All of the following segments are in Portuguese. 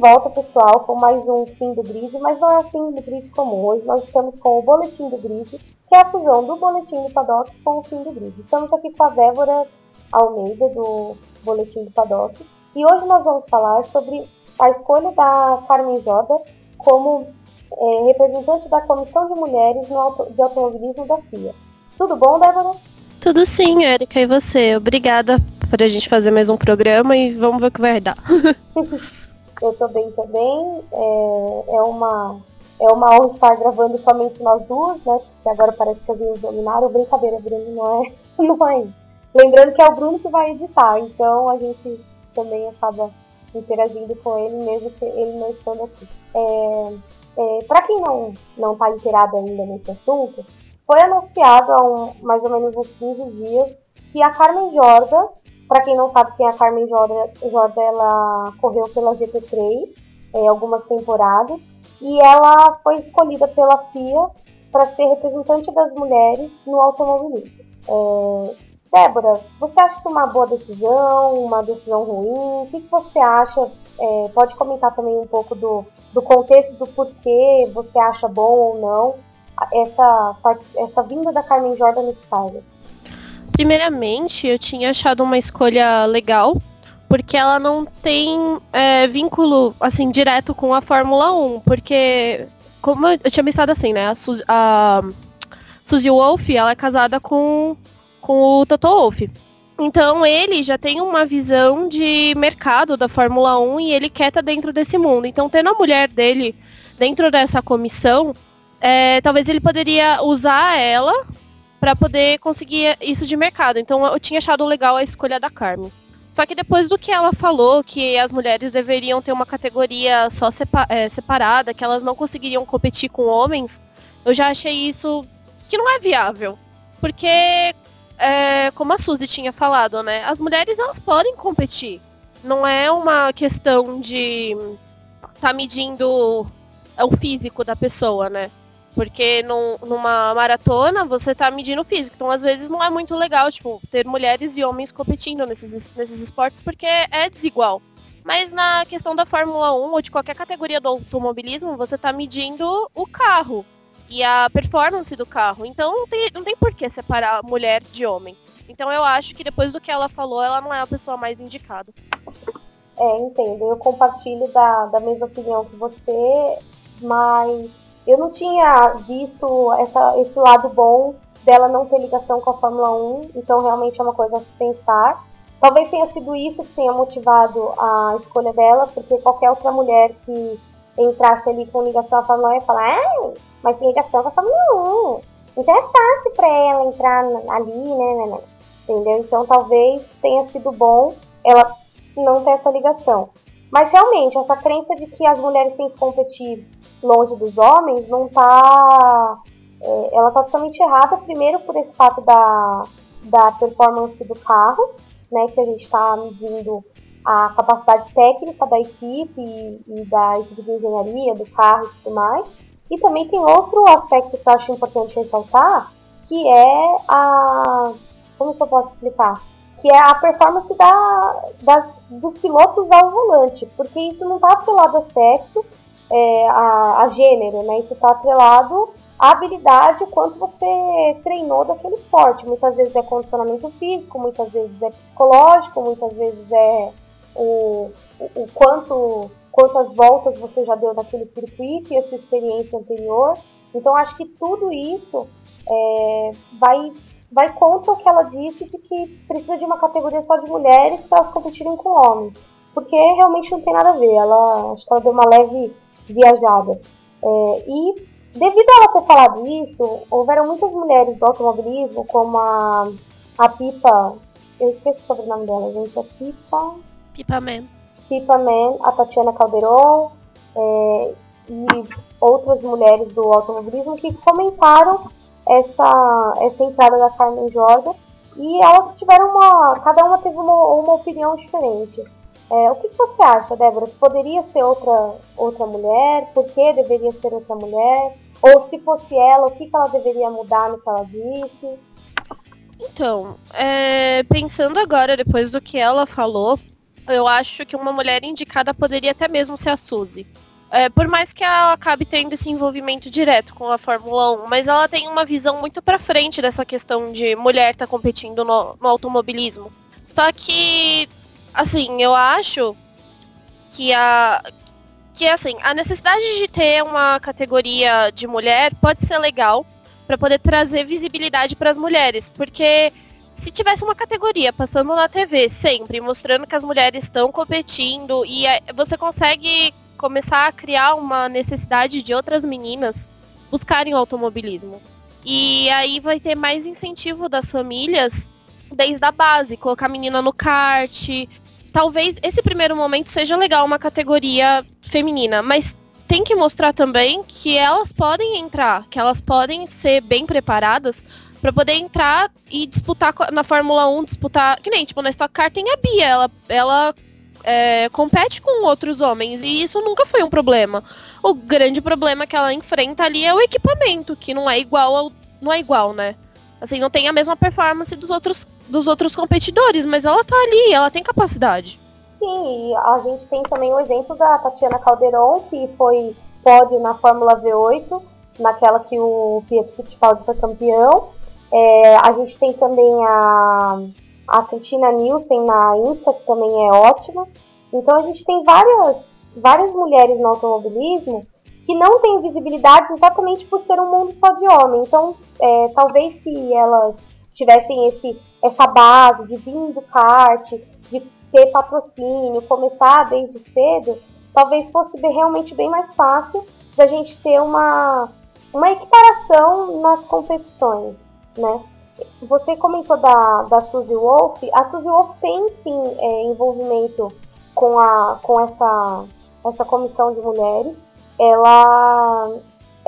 volta, pessoal, com mais um Fim do Grid, mas não é o Fim do Grid comum. Hoje nós estamos com o Boletim do Grid, que é a fusão do Boletim do Paddock com o Fim do Grid. Estamos aqui com a Débora Almeida, do Boletim do Paddock, e hoje nós vamos falar sobre a escolha da Carmen Jorda como é, representante da Comissão de Mulheres no auto, de Automobilismo da FIA. Tudo bom, Débora? Tudo sim, Erika, e você? Obrigada por a gente fazer mais um programa e vamos ver o que vai dar. Eu tô bem também. É, é, uma, é uma honra estar gravando somente nós duas, né? Porque agora parece que as minhas dominaram. Brincadeira, Bruno, não é, não é. Lembrando que é o Bruno que vai editar, então a gente também acaba interagindo com ele, mesmo que ele não estando aqui. É, é, Para quem não não está inteirado ainda nesse assunto, foi anunciado há um, mais ou menos uns 15 dias que a Carmen Jorda para quem não sabe quem é a Carmen Jorda, Jorda ela correu pela GP3 é, algumas temporadas e ela foi escolhida pela FIA para ser representante das mulheres no automobilismo. É, Débora, você acha isso uma boa decisão, uma decisão ruim? O que, que você acha? É, pode comentar também um pouco do, do contexto do porquê você acha bom ou não essa, essa vinda da Carmen Jordan nesse cargo. Primeiramente, eu tinha achado uma escolha legal, porque ela não tem é, vínculo, assim, direto com a Fórmula 1, porque, como eu tinha pensado assim, né, a, Su a Suzy Wolf, ela é casada com, com o Toto Wolff. Então ele já tem uma visão de mercado da Fórmula 1 e ele quer estar tá dentro desse mundo. Então tendo a mulher dele dentro dessa comissão, é, talvez ele poderia usar ela para poder conseguir isso de mercado. Então eu tinha achado legal a escolha da Carmen. Só que depois do que ela falou, que as mulheres deveriam ter uma categoria só é, separada, que elas não conseguiriam competir com homens, eu já achei isso que não é viável. Porque, é, como a Suzy tinha falado, né, as mulheres elas podem competir. Não é uma questão de tá medindo o físico da pessoa, né? Porque num, numa maratona você tá medindo físico. Então, às vezes, não é muito legal, tipo, ter mulheres e homens competindo nesses, nesses esportes, porque é desigual. Mas na questão da Fórmula 1 ou de qualquer categoria do automobilismo, você tá medindo o carro e a performance do carro. Então não tem, não tem por que separar mulher de homem. Então eu acho que depois do que ela falou, ela não é a pessoa mais indicada. É, entendo. Eu compartilho da, da mesma opinião que você, mas eu não tinha visto essa, esse lado bom dela não ter ligação com a Fórmula 1, então realmente é uma coisa a se pensar. Talvez tenha sido isso que tenha motivado a escolha dela, porque qualquer outra mulher que entrasse ali com ligação à Fórmula 1 ia falar, ah, mas tem ligação com a Fórmula 1. Então é fácil para ela entrar ali, né, né, né, Entendeu? Então talvez tenha sido bom ela não ter essa ligação. Mas realmente, essa crença de que as mulheres têm que competir longe dos homens não tá. É, ela tá totalmente errada, primeiro por esse fato da, da performance do carro, né? Que a gente está medindo a capacidade técnica da equipe e, e, da equipe de engenharia, do carro e tudo mais. E também tem outro aspecto que eu acho importante ressaltar, que é a. Como que eu posso explicar? Que é a performance da, das, dos pilotos ao volante, porque isso não está atrelado a sexo, é, a, a, gênero, né? Isso está atrelado à habilidade, quanto você treinou daquele esporte. Muitas vezes é condicionamento físico, muitas vezes é psicológico, muitas vezes é o, o, o quanto quantas voltas você já deu naquele circuito e a sua experiência anterior. Então acho que tudo isso é, vai vai contra o que ela disse de que precisa de uma categoria só de mulheres para elas competirem com homens. Porque realmente não tem nada a ver. Ela acho que ela deu uma leve viajada. É, e devido a ela ter falado isso, houveram muitas mulheres do automobilismo, como a, a Pipa, eu esqueci o sobrenome dela, gente, a Pipa... Pipa Man. Pipa Man, a Tatiana Calderon é, e outras mulheres do automobilismo que comentaram essa, essa entrada da Carmen Jordan e elas tiveram uma. Cada uma teve uma, uma opinião diferente. É, o que, você acha, Débora? Poderia ser outra, outra mulher? Por que deveria ser outra mulher? Ou se fosse ela, o que, que ela deveria mudar no que ela disse? Então, é, pensando agora, depois do que ela falou, eu acho que uma mulher indicada poderia até mesmo ser a Suzy. É, por mais que ela acabe tendo esse envolvimento direto com a Fórmula 1, mas ela tem uma visão muito para frente dessa questão de mulher estar tá competindo no, no, automobilismo. Só que, assim, eu acho que a que assim a necessidade de ter uma categoria de mulher pode ser legal para poder trazer visibilidade para as mulheres, porque se tivesse uma categoria passando na TV sempre, mostrando que as mulheres estão competindo e é, você consegue começar a criar uma necessidade de outras meninas buscarem o automobilismo. E aí vai ter mais incentivo das famílias desde a base, colocar a menina no kart. Talvez esse primeiro momento seja legal uma categoria feminina, mas tem que mostrar também que elas podem entrar, que elas podem ser bem preparadas para poder entrar e disputar na Fórmula 1, disputar, que nem tipo na Stock Car tem a Bia, ela ela é, compete com outros homens e isso nunca foi um problema. O grande problema que ela enfrenta ali é o equipamento, que não é igual ao, não é igual, né? Assim, não tem a mesma performance dos outros dos outros competidores, mas ela tá ali, ela tem capacidade. Sim, a gente tem também o exemplo da Tatiana Calderon, que foi pódio na Fórmula V8, naquela que o Pietro Fittipaldi foi campeão. É, a gente tem também a a Cristina Nielsen na INSA, que também é ótima. Então a gente tem várias, várias mulheres no automobilismo que não têm visibilidade exatamente por ser um mundo só de homem. Então, é, talvez se elas tivessem esse, essa base de vir do kart, de ter patrocínio, começar desde cedo, talvez fosse realmente bem mais fácil da gente ter uma, uma equiparação nas competições, né? Você comentou da, da Suzy Wolf. A Suzy Wolf tem sim é, envolvimento com, a, com essa, essa comissão de mulheres. Ela,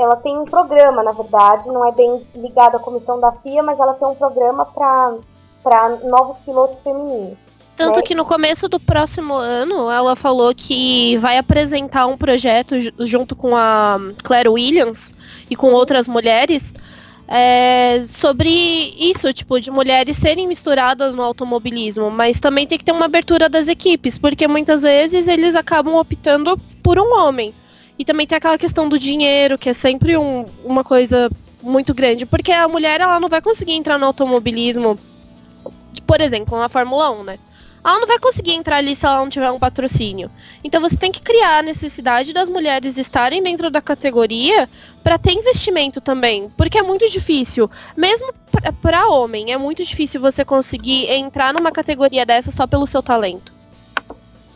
ela tem um programa, na verdade, não é bem ligado à comissão da FIA, mas ela tem um programa para novos pilotos femininos. Tanto né? que no começo do próximo ano, ela falou que vai apresentar um projeto junto com a Claire Williams e com outras mulheres é, sobre isso, tipo, de mulheres serem misturadas no automobilismo, mas também tem que ter uma abertura das equipes, porque muitas vezes eles acabam optando por um homem. E também tem aquela questão do dinheiro, que é sempre um, uma coisa muito grande, porque a mulher ela não vai conseguir entrar no automobilismo, por exemplo, na Fórmula 1, né? ela não vai conseguir entrar ali se ela não tiver um patrocínio. Então você tem que criar a necessidade das mulheres estarem dentro da categoria para ter investimento também, porque é muito difícil, mesmo para homem, é muito difícil você conseguir entrar numa categoria dessa só pelo seu talento.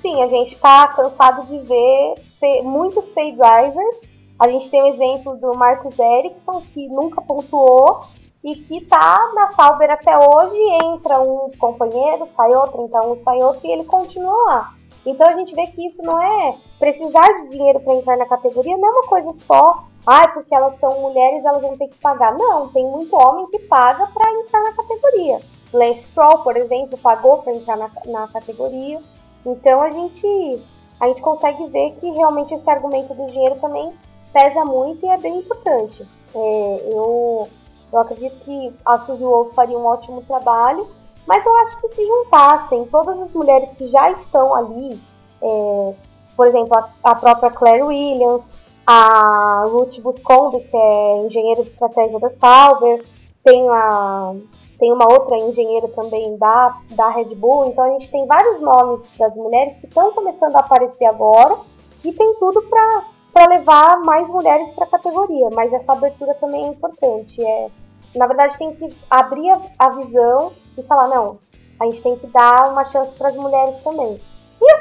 Sim, a gente está cansado de ver muitos pay drivers. A gente tem o exemplo do Marcos Ericsson, que nunca pontuou, e que tá na Sauber até hoje, entra um companheiro, sai outro, entra um, sai outro, e ele continua lá. Então a gente vê que isso não é precisar de dinheiro para entrar na categoria, não é uma coisa só, ah, porque elas são mulheres, elas vão ter que pagar. Não, tem muito homem que paga para entrar na categoria. Lance Stroll, por exemplo, pagou para entrar na, na categoria. Então a gente a gente consegue ver que realmente esse argumento do dinheiro também pesa muito e é bem importante. É, eu eu acredito que a Suzy Wolf faria um ótimo trabalho, mas eu acho que se juntassem todas as mulheres que já estão ali, é, por exemplo, a, a, própria Claire Williams, a Ruth Buscombe, que é engenheira de estratégia da Sauber, tem, a, tem uma outra engenheira também da, da Red Bull, então a gente tem vários nomes das mulheres que estão começando a aparecer agora e tem tudo para levar mais mulheres para a categoria, mas essa abertura também é importante. É, na verdade, tem que abrir a, a visão e falar, não, a gente tem que dar uma chance para as mulheres também.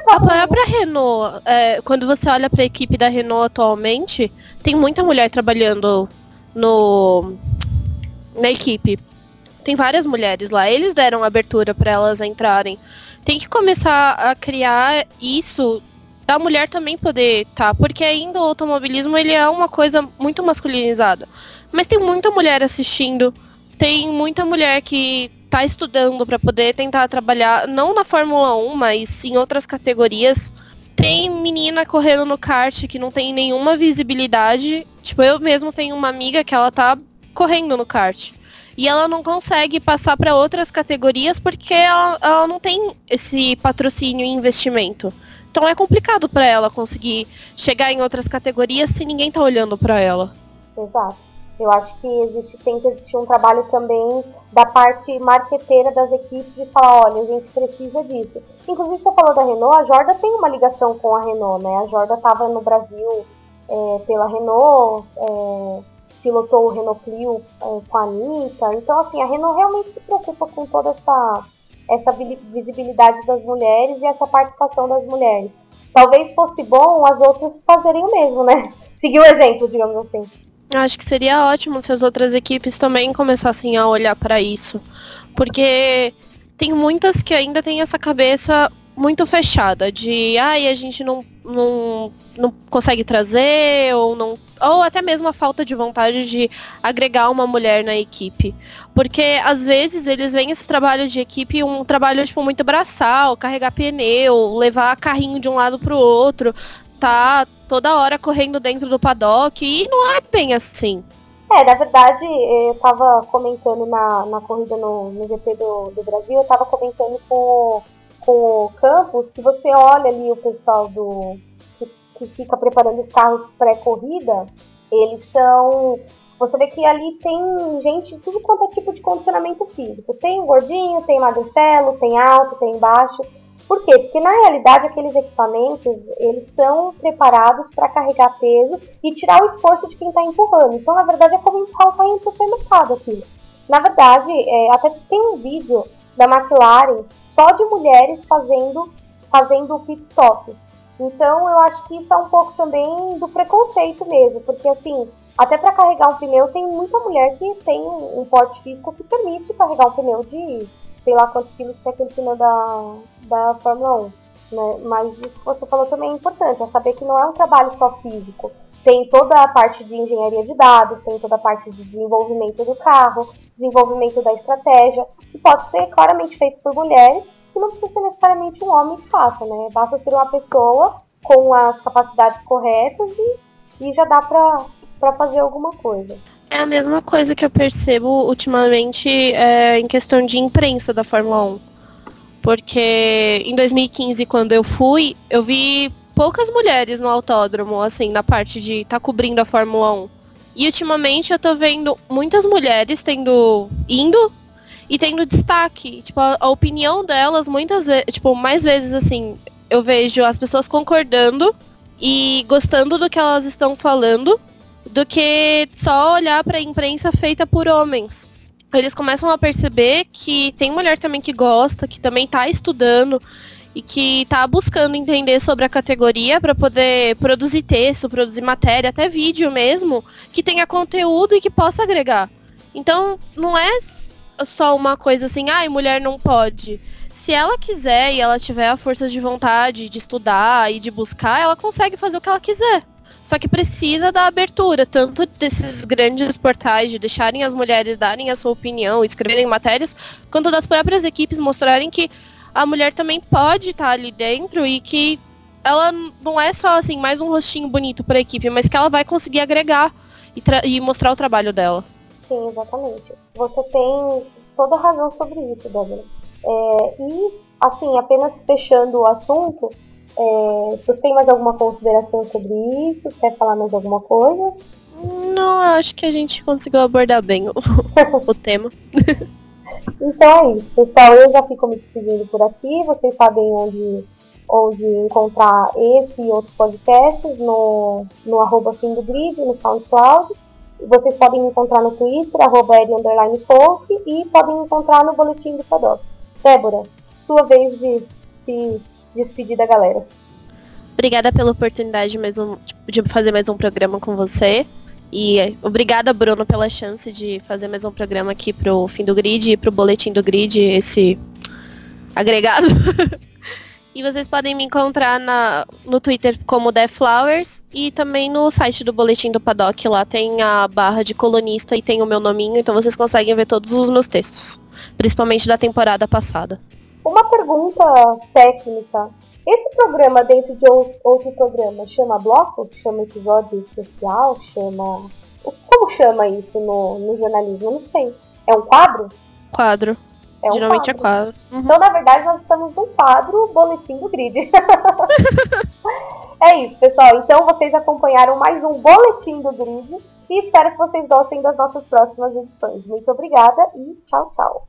A própria Renault, é, quando você olha para a equipe da Renault atualmente, tem muita mulher trabalhando no na equipe. Tem várias mulheres lá. Eles deram abertura para elas entrarem. Tem que começar a criar isso da mulher também poder estar, tá, porque ainda o automobilismo ele é uma coisa muito masculinizada. Mas tem muita mulher assistindo, tem muita mulher que tá estudando para poder tentar trabalhar, não na Fórmula 1, mas em outras categorias. Tem menina correndo no kart que não tem nenhuma visibilidade. Tipo, eu mesmo tenho uma amiga que ela tá correndo no kart. E ela não consegue passar para outras categorias porque ela, ela, não tem esse patrocínio e investimento. Então é complicado para ela conseguir chegar em outras categorias se ninguém tá olhando para ela. Exato. Eu acho que existe, tem que existir um trabalho também da parte marqueteira das equipes de falar, olha, a gente precisa disso. Inclusive você falou da Renault, a Jorda tem uma ligação com a Renault, né? A Jorda estava no Brasil é, pela Renault, é, pilotou o Renault Clio é, com a Anitta. Então, assim, a Renault realmente se preocupa com toda essa, essa visibilidade das mulheres e essa participação das mulheres. Talvez fosse bom as outras fazerem o mesmo, né? Seguir o exemplo, digamos assim. Acho que seria ótimo se as outras equipes também começassem a olhar para isso. Porque tem muitas que ainda têm essa cabeça muito fechada de ai, a gente não, não, não consegue trazer, ou não. Ou até mesmo a falta de vontade de agregar uma mulher na equipe. Porque às vezes eles veem esse trabalho de equipe um trabalho tipo muito braçal, carregar pneu, levar carrinho de um lado pro outro, tá toda hora correndo dentro do paddock e não é bem assim. É, na verdade, eu tava comentando na, na corrida no, no GP do, do Brasil, eu tava comentando com, com o Campos que você olha ali o pessoal do que, que fica preparando os carros pré-corrida, eles são. Você vê que ali tem gente, tudo quanto é tipo de condicionamento físico. Tem gordinho, tem magricelo, tem alto, tem baixo. Por quê? Porque na realidade aqueles equipamentos eles são preparados para carregar peso e tirar o esforço de quem está empurrando. Então, na verdade, é como empurrar o para o supermercado aqui. Na verdade, é, até tem um vídeo da McLaren só de mulheres fazendo fazendo o pit stop. Então, eu acho que isso é um pouco também do preconceito mesmo, porque assim, até para carregar um pneu tem muita mulher que tem um porte físico que permite carregar um pneu de sei lá quantos quilos que é aquele pneu da, da Fórmula 1. Né? Mas isso que você falou também é importante, é saber que não é um trabalho só físico. Tem toda a parte de engenharia de dados, tem toda a parte de desenvolvimento do carro, desenvolvimento da estratégia, que pode ser claramente feito por mulheres, e não precisa ser necessariamente um homem que faça, né? Basta ser uma pessoa com as capacidades corretas e, e já dá para fazer alguma coisa. É a mesma coisa que eu percebo ultimamente é, em questão de imprensa da Fórmula 1. Porque em 2015, quando eu fui, eu vi poucas mulheres no autódromo, assim, na parte de tá cobrindo a Fórmula 1. E ultimamente eu tô vendo muitas mulheres tendo indo e tendo destaque. Tipo, a, a opinião delas muitas vezes, tipo, mais vezes assim, eu vejo as pessoas concordando e gostando do que elas estão falando do que só olhar para a imprensa feita por homens. Eles começam a perceber que tem mulher também que gosta, que também está estudando e que está buscando entender sobre a categoria para poder produzir texto, produzir matéria, até vídeo mesmo, que tenha conteúdo e que possa agregar. Então, não é só uma coisa assim, ai, ah, mulher não pode. Se ela quiser e ela tiver a força de vontade de estudar e de buscar, ela consegue fazer o que ela quiser. Só que precisa da abertura, tanto desses grandes portais de deixarem as mulheres darem a sua opinião, escreverem matérias, quanto das próprias equipes mostrarem que a mulher também pode estar ali dentro e que ela não é só assim mais um rostinho bonito para a equipe, mas que ela vai conseguir agregar e, e, mostrar o trabalho dela. Sim, exatamente. Você tem toda a razão sobre isso, Débora. É, e, assim, apenas fechando o assunto, é, você tem mais alguma consideração sobre isso? Quer falar mais alguma coisa? Não, acho que a gente conseguiu abordar bem o, o tema. então é isso, pessoal. Eu já fico me despedindo por aqui. Vocês sabem onde, onde encontrar esse e outros podcasts no, no arroba fim do grid, no SoundCloud. Vocês podem me encontrar no Twitter, arroba folk, e podem me encontrar no Boletim do Paddock. Débora, sua vez de se despedir da galera. Obrigada pela oportunidade de, mais um, de fazer mais um programa com você. E obrigada, Bruno, pela chance de fazer mais um programa aqui pro Fim do Grid e pro Boletim do Grid, esse agregado. e vocês podem me encontrar na, no Twitter como The Flowers e também no site do Boletim do Paddock. Lá tem a barra de colunista e tem o meu nominho, então vocês conseguem ver todos os meus textos, principalmente da temporada passada. Uma pergunta técnica. Esse programa dentro de outro programa chama bloco? Chama episódio especial? Chama. Como chama isso no, no jornalismo? Eu não sei. É um quadro? Quadro. É um Geralmente quadro. é quadro. Uhum. Então, na verdade, nós estamos no quadro Boletim do Grid. é isso, pessoal. Então, vocês acompanharam mais um Boletim do Grid. E espero que vocês gostem das nossas próximas edições. Muito obrigada e tchau, tchau.